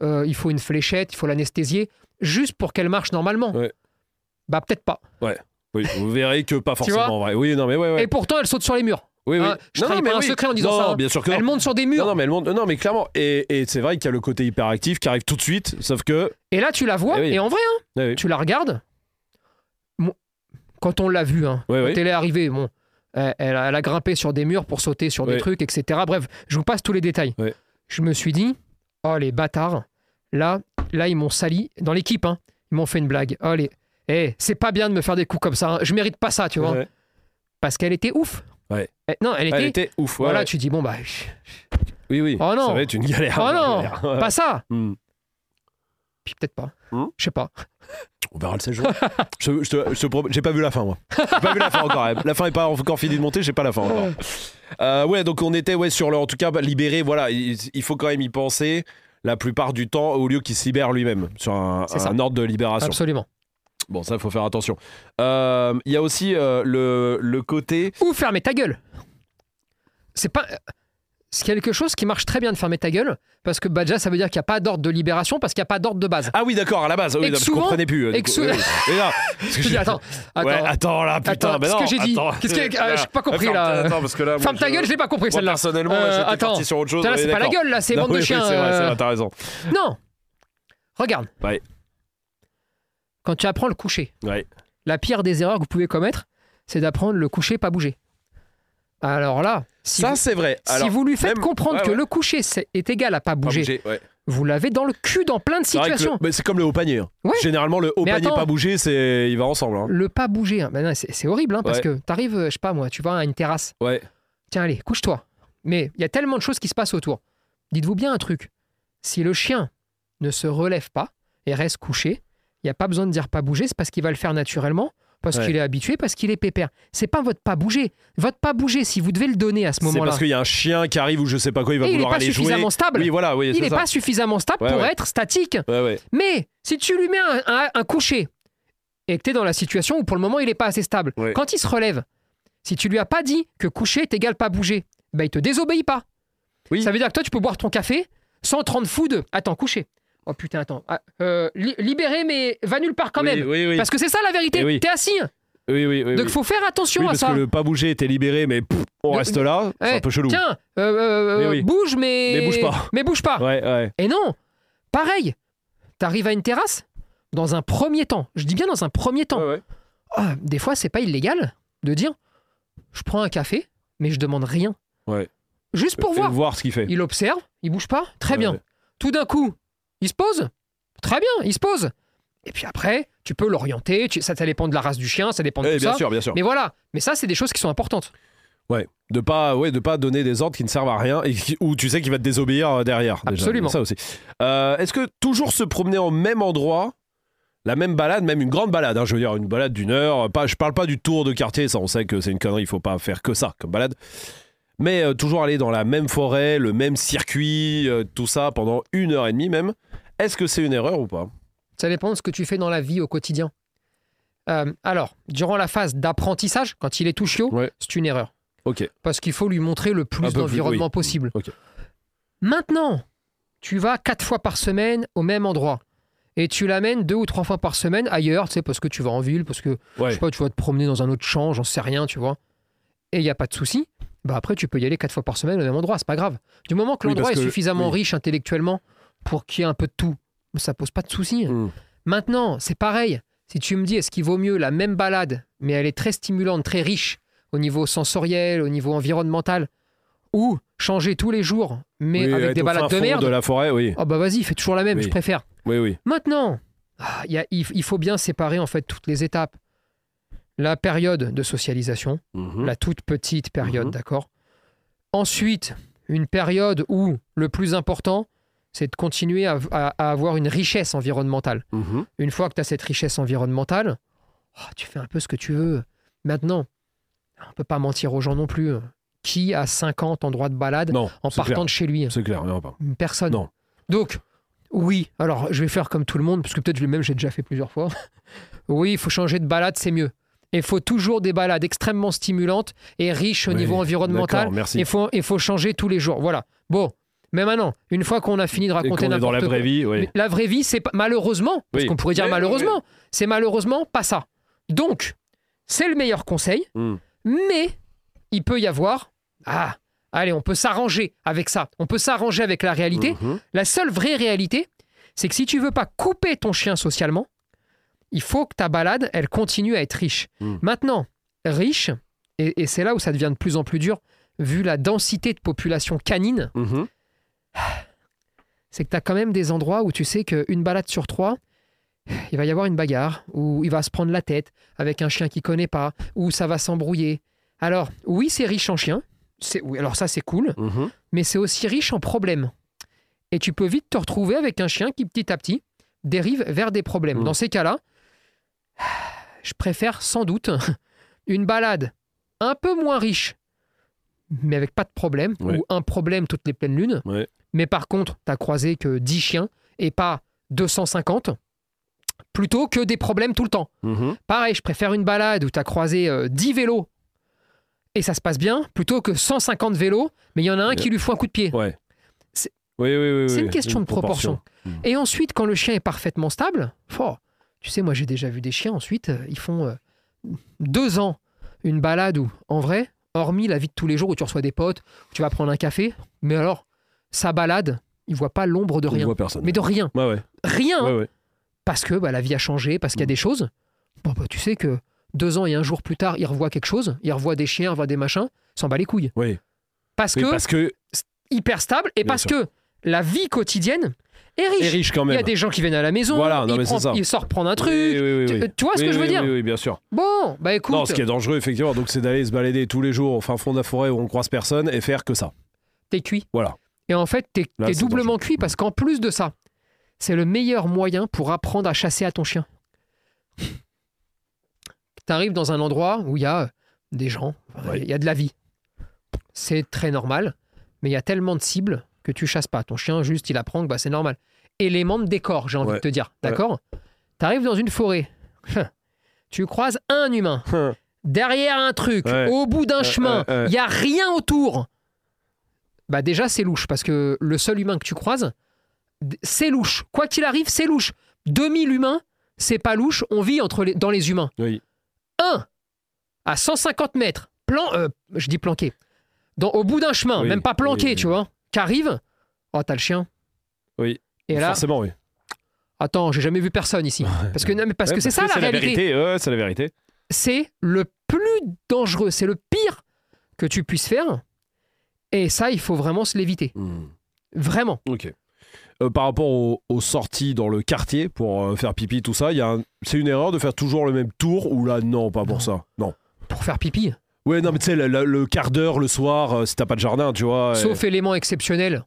euh, il faut une fléchette, il faut l'anesthésier, juste pour qu'elle marche normalement. Ouais. Bah peut-être pas. Oui, vous verrez que pas (laughs) forcément vrai. Oui, non, mais ouais, ouais. Et pourtant, elle saute sur les murs. oui, oui. hein, je non, non, mais pas un secret en disant non, ça, hein. bien sûr que non. Elle monte sur des murs. Non, mais elle monte. Non, mais clairement. Et, et c'est vrai qu'il y a le côté hyperactif qui arrive tout de suite. Sauf que. Et là, tu la vois, Eh et en vrai, hein, Ouais, oui. tu la regardes. Quand on l'a vue, hein, Ouais, quand elle est arrivée, bon, elle, elle a, elle grimpé sur des murs pour sauter sur des Ouais. trucs, etc. Bref, je vous passe tous les détails. Ouais. Je me suis dit, oh les bâtards, là, là ils m'ont sali dans l'équipe, hein, ils m'ont fait une blague. Oh les, eh, c'est pas bien de me faire des coups comme ça. hein. Je mérite pas ça, tu vois, Ouais. parce qu'elle était ouf. Ouais. Eh, non, elle était. Elle était ouf. ouais, voilà, tu dis bon bah, Oui, oui. Oh non. Ça va être une galère. oh non, galère. Pas ça. Hmm. Puis peut-être pas. Hmm. Je sais pas. On verra le 16 juin. (laughs) je, j'ai pas vu la fin, moi. J'ai pas vu la fin encore. hein. La fin est pas encore finie de monter, j'ai pas la fin encore. Euh, ouais, donc on était ouais, sur le. En tout cas, bah, libéré, voilà. Il, il faut quand même y penser la plupart du temps au lieu qu'il se libère lui-même sur un ordre de libération. Absolument. Bon, ça, il faut faire attention. Euh, Il y a aussi euh, le, le côté. Ou fermer ta gueule. C'est pas. C'est quelque chose qui marche très bien de fermer ta gueule, parce que déjà, ça veut dire qu'il n'y a pas d'ordre de libération, parce qu'il n'y a pas d'ordre de base. Ah oui, d'accord, à la base. Oui, Et non, je souvent- comprenais plus. euh, et que coup. (laughs) Mais Je dis, attends, attends. Ouais, attends là, putain, Attends, mais non, que j'ai dit attends. Qu'est-ce que- ah, j'ai pas compris, là. Attends, parce que là, Ferme ta je- gueule, je l'ai pas compris celle-là. personnellement, Euh, attends. sur autre chose. Là, c'est pas la gueule, là, c'est bande de chiens. C'est euh, vrai, t'as raison. Non Regarde. Ouais. Quand tu apprends le coucher, Ouais. la pire des erreurs que vous pouvez commettre, c'est d'apprendre le coucher, pas bouger. Alors là, si, Ça, vous, c'est vrai. si vous lui faites même- comprendre ouais, que ouais. le coucher c'est- est égal à pas pas bouger, ouais. vous l'avez dans le cul dans plein de le- situations. mais c'est comme le haut panier. hein. Généralement, le haut Mais panier attends. pas bouger, c'est il va ensemble. hein. Le pas bouger, hein, ben c'est c'est horrible hein, parce que t'arrives, euh, je sais pas moi, tu vas à une terrasse, Ouais. tiens allez, couche-toi. Mais il y a tellement de choses qui se passent autour. Dites-vous bien un truc, si le chien ne se relève pas et reste couché, il n'y a pas besoin de dire pas bouger, c'est parce qu'il va le faire naturellement, parce Ouais. qu'il est habitué, parce qu'il est pépère. C'est pas votre pas bouger. Votre pas bouger, si vous devez le donner à ce C'est moment-là, parce qu'il y a un chien qui arrive ou je sais pas quoi, il va et il n'est vouloir pas aller jouer. suffisamment stable. Oui, voilà, oui, il c'est n'est pas suffisamment stable Ouais, pour ouais. être statique. Ouais, ouais. Mais si tu lui mets un, un- un coucher et que tu es dans la situation où pour le moment il n'est pas assez stable, quand il se relève, si tu lui as pas dit que coucher est égal pas bouger, bah, il te désobéit pas. Oui. Ça veut dire que toi tu peux boire ton café sans te rendre fou de attends, coucher. Oh putain, attends. Ah, euh, li- libéré, mais va nulle part quand Oui, même. Oui, oui. Parce que c'est ça la vérité. Eh. T'es assis. Oui, oui, oui. Donc faut faire attention à parce ça. que le pas bouger était libéré, mais pff, on De- reste là, c'est Eh, un peu chelou. Tiens, euh, euh, Mais oui. bouge, mais. Mais bouge pas. Mais bouge pas. Ouais, ouais. Et non, pareil. T'arrives à une terrasse, dans un premier temps. Je dis bien dans un premier temps. Ah, des fois, c'est pas illégal de dire je prends un café, mais je demande rien. Ouais. Juste pour voir. voir ce qu'il fait. Il observe, il bouge pas, très bien. Tout d'un coup, il se pose, très bien, il se pose. Et puis après, tu peux l'orienter, tu- ça, ça dépend de la race du chien, ça dépend de Eh, tout bien ça. sûr, bien sûr. Mais voilà, mais ça, c'est des choses qui sont importantes. Ouais, de pas, ouais, de pas donner des ordres qui ne servent à rien et qui- où tu sais qu'il va te désobéir euh, derrière. déjà. Absolument. Ça aussi. Euh, Est-ce que toujours se promener au même endroit, la même balade, même une grande balade, hein, je veux dire une balade d'une heure. Pas, je parle pas du tour de quartier, ça on sait que c'est une connerie, il faut pas faire que ça comme balade. Mais euh, toujours aller dans la même forêt, le même circuit, euh, tout ça pendant une heure et demie même. Est-ce que c'est une erreur ou pas Ça dépend de ce que tu fais dans la vie au quotidien. Euh, alors, durant la phase d'apprentissage, quand il est tout chiot, Ouais. c'est une erreur. Parce qu'il faut lui montrer le plus d'environnement oui. possible. Maintenant, tu vas quatre fois par semaine au même endroit. Et tu l'amènes deux ou trois fois par semaine ailleurs, tu sais, parce que tu vas en ville, parce que, je sais pas, tu vas te promener dans un autre champ, j'en sais rien, tu vois. Et il n'y a pas de souci. Bah après, tu peux y aller quatre fois par semaine au même endroit, c'est pas grave. Du moment que Oui, l'endroit est que- suffisamment oui. riche intellectuellement pour qu'il y ait un peu de tout, ça pose pas de souci. Hmm. Maintenant, c'est pareil. Si tu me dis, est-ce qu'il vaut mieux la même balade, mais elle est très stimulante, très riche au niveau sensoriel, au niveau environnemental, ou changer tous les jours, mais Oui, avec des balades de merde de la forêt, oui. Ah bah vas-y, fais toujours la même, Oui. je préfère. Oui, oui. Maintenant, ah, il faut bien séparer en fait toutes les étapes. La période de socialisation, Mhm. la toute petite période, Mhm. d'accord Ensuite, une période où le plus important, c'est de continuer à- à- à avoir une richesse environnementale. Mhm. Une fois que tu as cette richesse environnementale, oh, tu fais un peu ce que tu veux. Maintenant, on peut pas mentir aux gens non plus. Qui a 50 endroits de balade Non, en partant clair. de chez lui? C'est clair, non, pas. Personne. Non. Donc, oui, alors je vais faire comme tout le monde, parce que peut-être lui-même j'ai déjà fait plusieurs fois. (laughs) oui, il faut changer de balade, c'est mieux. Il faut toujours des balades extrêmement stimulantes et riches au Oui, niveau environnemental. merci. Il faut, il faut changer tous les jours. Voilà. Bon, mais maintenant, une fois qu'on a fini de raconter qu'on est dans n'importe la quoi, vraie vie, oui. La vraie vie, c'est malheureusement, parce Oui. qu'on pourrait dire Oui, oui, malheureusement, c'est malheureusement pas ça. Donc, c'est le meilleur conseil, Mm. mais il peut y avoir. Ah, allez, on peut s'arranger avec ça. On peut s'arranger avec la réalité. Mhm. La seule vraie réalité, c'est que si tu veux pas couper ton chien socialement, il faut que ta balade, elle continue à être riche. Mm. Maintenant, riche, et, et c'est là où ça devient de plus en plus dur, vu la densité de population canine, Mhm. C'est que tu as quand même des endroits où tu sais qu'une balade sur trois, il va y avoir une bagarre, où il va se prendre la tête avec un chien qu'il connaît pas, où ça va s'embrouiller. Alors, oui, c'est riche en chiens, oui, alors ça c'est cool, Mhm. mais c'est aussi riche en problèmes. Et tu peux vite te retrouver avec un chien qui, petit à petit, dérive vers des problèmes. Mm. Dans ces cas-là, je préfère sans doute une balade un peu moins riche, mais avec pas de problème, Ouais. ou un problème toutes les pleines lunes. Ouais. Mais par contre, tu croisé que 10 chiens et pas 250, plutôt que des problèmes tout le temps. Mhm. Pareil, je préfère une balade où tu as croisé euh, 10 vélos et ça se passe bien, plutôt que 150 vélos, mais il y en a un qui lui fout un coup de pied. Ouais. C'est- Oui, oui, oui. C'est oui, une question de proportion. Mm. Et ensuite, quand le chien est parfaitement stable, oh, tu sais, moi j'ai déjà vu des chiens, ensuite, euh, ils font euh, deux ans une balade où, en vrai, hormis la vie de tous les jours où tu reçois des potes, où tu vas prendre un café, mais alors, sa balade, il voit pas l'ombre de rien. voit personne. Mais de rien. Ouais, ouais. Rien parce que bah, la vie a changé, parce qu'il y a Mm. des choses. Bon, bah, tu sais que deux ans et un jour plus tard, il revoit quelque chose, il revoit des chiens, il revoit des machins, il s'en bat les couilles. Oui. Parce Oui, que parce que hyper stable et Bien parce sûr. que la vie quotidienne est riche. est riche quand Il y a des gens qui viennent à la maison, Voilà, non, il, mais prend- c'est ça. il sort prendre un truc. Oui, oui, oui, Tu, vois ce que je veux dire Oui, oui, bien sûr. Bon, bah écoute, Non, ce qui est dangereux, effectivement, donc c'est d'aller se balader tous les jours au fin fond de la forêt où on croise personne et faire que ça. t'es cuit. Voilà. Et en fait, t'es c'est doublement cuit parce qu'en plus de ça, c'est le meilleur moyen pour apprendre à chasser à ton chien. T'arrives dans un endroit où il y a des gens, il Ouais. y a de la vie. C'est très normal, mais il y a tellement de cibles que tu chasses pas. Ton chien, juste, il apprend que bah, c'est normal. Élément de décor, j'ai envie Ouais. de te dire. D'accord? T'arrives dans une forêt, (laughs) tu croises un humain, derrière un truc, au bout d'un chemin, il y a rien autour. Bah déjà c'est louche parce que le seul humain que tu croises, c'est louche. Quoi qu'il arrive, c'est louche. 2000 humains, c'est pas louche, on vit entre les, dans les humains. Oui. Un à 150 mètres, plan, euh, je dis planqué, dans, au bout d'un chemin, Oui, même pas planqué, oui, tu vois, qu'arrive, oh t'as le chien. Oui. Et là, Forcément, oui. attends, j'ai jamais vu personne ici. Parce que, non, mais parce Ouais, que c'est ça la, réalité. Ouais, c'est la vérité. c'est le plus dangereux, c'est le pire que tu puisses faire. Et ça, il faut vraiment se l'éviter. Hmm. Vraiment. Ok. Euh, par rapport aux, aux sorties dans le quartier pour euh, faire pipi, tout ça, il un- c'est une erreur de faire toujours le même tour ou là, non, pas pour Non. ça? Non. Pour faire pipi. Ouais, non, mais tu sais, le, le- le quart d'heure le soir, euh, si t'as pas de jardin, tu vois. Sauf élément exceptionnel.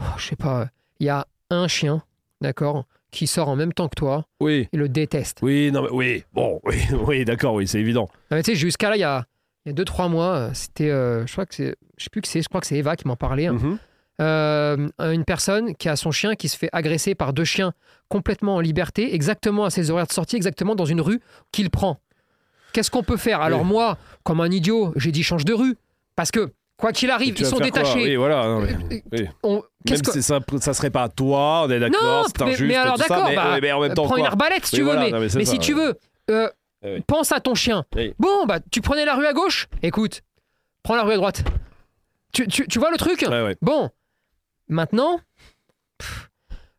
Oh, je sais pas. Il y a un chien, d'accord, qui sort en même temps que toi Oui. et le déteste. Oui, non, mais oui. Bon, oui, (laughs) oui d'accord, oui, c'est évident. Non, mais tu sais, jusqu'à là, il y a, il y a deux, trois mois, euh, c'était. euh, je crois que c'est. Je sais plus que c'est. Je crois que c'est Eva qui m'en parlait. hein. Mhm. Euh, une personne qui a son chien qui se fait agresser par deux chiens complètement en liberté, exactement à ses horaires de sortie, exactement dans une rue qu'il prend. Qu'est-ce qu'on peut faire? Alors Oui. moi, comme un idiot, j'ai dit change de rue. Parce que, quoi qu'il arrive, ils sont détachés. Oui, voilà. non, mais- oui. On- Même que- si ça, ça serait pas toi, on est Non, d'accord, c'est injuste, mais alors d'accord, bah, mais en même temps, prends une quoi? arbalète si Oui, tu veux, voilà, mais, non, mais ça, si tu ouais. veux, euh, Oui. pense à ton chien. Oui. Bon, bah tu prenais la rue à gauche, écoute, prends la rue à droite. Tu, tu- tu vois le truc? Ouais, ouais. Bon, maintenant, pff,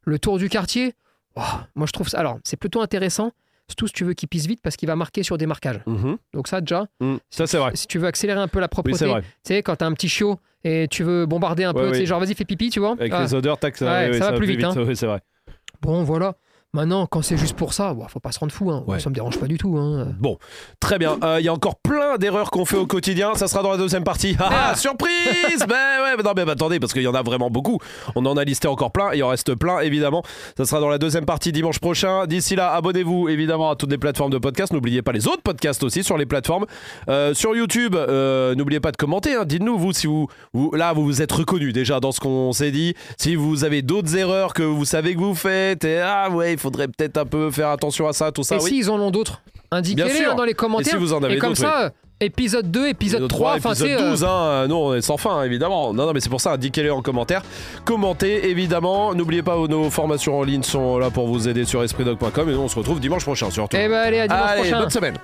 le tour du quartier, oh, moi je trouve ça. Alors, c'est plutôt intéressant, surtout si tu veux qu'il pisse vite parce qu'il va marquer sur des marquages. Mhm. Donc, ça, déjà, Mm. Ça, c'est vrai. si tu veux accélérer un peu la Oui, propreté, c'est vrai. tu sais, quand t'as un petit chiot et tu veux bombarder un Ouais, peu, tu sais, oui. genre vas-y, fais pipi, tu vois. Avec Ah, les odeurs, tac, ça, ça va va plus vite, hein. Oui, c'est vrai. Bon, voilà. Maintenant, quand c'est juste pour ça, bon, faut pas se rendre fou. Hein. Ouais. Ça me dérange pas du tout. Hein. Bon, très bien. Euh, Il y a encore plein d'erreurs qu'on fait au quotidien. Ça sera dans la deuxième partie. Ah, ah, Ah. surprise (laughs) Ben ouais, mais non, mais attendez, parce qu'il y en a vraiment beaucoup. On en a listé encore plein. Il en reste plein, évidemment. Ça sera dans la deuxième partie dimanche prochain. D'ici là, abonnez-vous évidemment à toutes les plateformes de podcast. N'oubliez pas les autres podcasts aussi sur les plateformes. Euh, sur YouTube, euh, n'oubliez pas de commenter. hein. Dites-nous, vous, si vous, vous- là, vous vous êtes reconnus déjà dans ce qu'on s'est dit. Si vous avez d'autres erreurs que vous savez que vous faites, et ah ouais, il faudrait peut-être un peu faire attention à ça, tout ça. et oui. s'ils en ont d'autres, indiquez-les hein, dans les Et commentaires. si vous en avez comme d'autres, ça, Épisode 2, épisode Épisode 3, enfin épisode c'est. euh, 12, hein. nous on est sans fin évidemment. Non, non, mais c'est pour ça, indiquez-le en commentaire. Commentez évidemment. N'oubliez pas, nos formations en ligne sont là pour vous aider sur espritdog.com et nous on se retrouve dimanche prochain surtout. Eh ben allez, à dimanche Allez, prochain. bonne semaine.